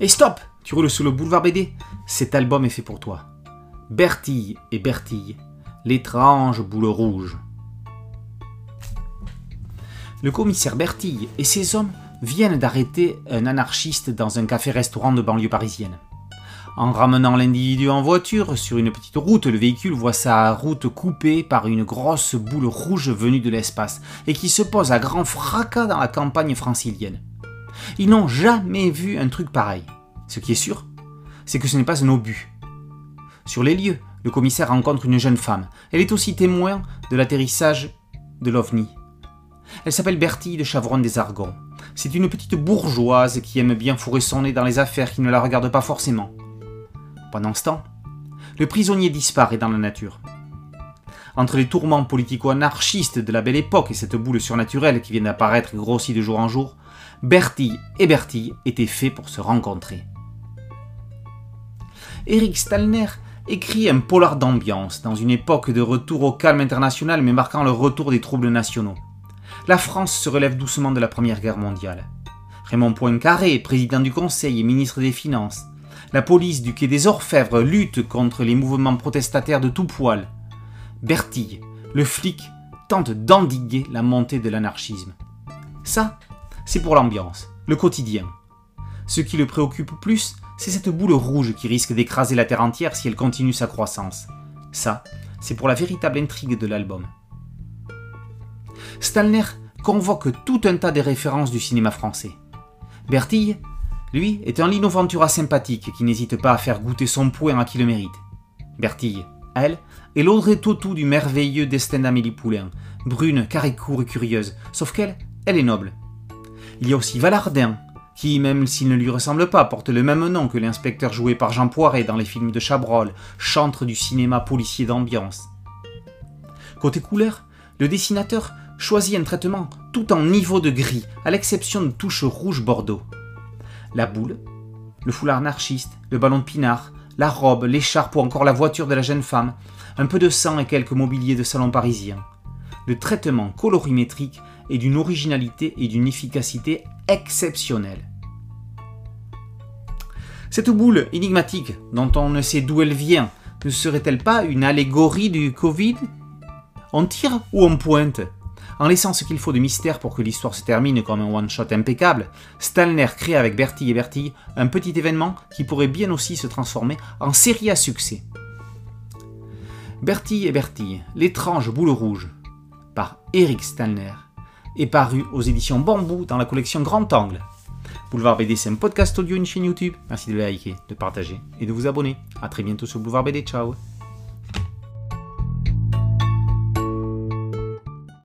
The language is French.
Et stop Tu roules sur le boulevard BD Cet album est fait pour toi. Bertille et Bertille, l'étrange boule rouge. Le commissaire Bertille et ses hommes viennent d'arrêter un anarchiste dans un café-restaurant de banlieue parisienne. En ramenant l'individu en voiture sur une petite route, le véhicule voit sa route coupée par une grosse boule rouge venue de l'espace et qui se pose à grand fracas dans la campagne francilienne. Ils n'ont jamais vu un truc pareil. Ce qui est sûr, c'est que ce n'est pas un obus. Sur les lieux, le commissaire rencontre une jeune femme. Elle est aussi témoin de l'atterrissage de l'OVNI. Elle s'appelle Bertille de Chavron des Argons. C'est une petite bourgeoise qui aime bien fourrer son nez dans les affaires qui ne la regardent pas forcément. Pendant ce temps, le prisonnier disparaît dans la nature. Entre les tourments politico-anarchistes de la belle époque et cette boule surnaturelle qui vient d'apparaître et grossit de jour en jour, Bertille et Bertille étaient faits pour se rencontrer. Eric Stalner écrit un polar d'ambiance dans une époque de retour au calme international mais marquant le retour des troubles nationaux. La France se relève doucement de la Première Guerre mondiale. Raymond Poincaré, président du Conseil et ministre des Finances, la police du quai des Orfèvres lutte contre les mouvements protestataires de tout poil. Bertille, le flic, tente d'endiguer la montée de l'anarchisme. Ça, c'est pour l'ambiance, le quotidien. Ce qui le préoccupe plus, c'est cette boule rouge qui risque d'écraser la Terre entière si elle continue sa croissance. Ça, c'est pour la véritable intrigue de l'album. Stalner convoque tout un tas de références du cinéma français. Bertille, lui, est un Lino Ventura sympathique qui n'hésite pas à faire goûter son poing à qui le mérite. Bertille, elle, est l'Audrey Tautou du merveilleux destin d'Amélie Poulain, brune, caricoure et curieuse, sauf qu'elle, elle est noble. Il y a aussi Valardin, qui, même s'il ne lui ressemble pas, porte le même nom que l'inspecteur joué par Jean Poiret dans les films de Chabrol, chantre du cinéma policier d'ambiance. Côté couleur, le dessinateur choisit un traitement tout en niveau de gris, à l'exception de touches rouge bordeaux la boule, le foulard anarchiste, le ballon de pinard, la robe, l'écharpe ou encore la voiture de la jeune femme, un peu de sang et quelques mobiliers de salon parisien. Le traitement colorimétrique est d'une originalité et d'une efficacité exceptionnelle. Cette boule énigmatique, dont on ne sait d'où elle vient, ne serait-elle pas une allégorie du Covid? On tire ou on pointe? En laissant ce qu'il faut de mystère pour que l'histoire se termine comme un one-shot impeccable, Stalner crée avec Bertille et Bertille un petit événement qui pourrait bien aussi se transformer en série à succès. Bertille et Bertille, l'étrange boule rouge, par Eric Stalner, est paru aux éditions Bambou dans la collection Grand Angle. Boulevard BD, c'est un podcast audio, une chaîne YouTube. Merci de liker, de partager et de vous abonner. A très bientôt sur Boulevard BD. Ciao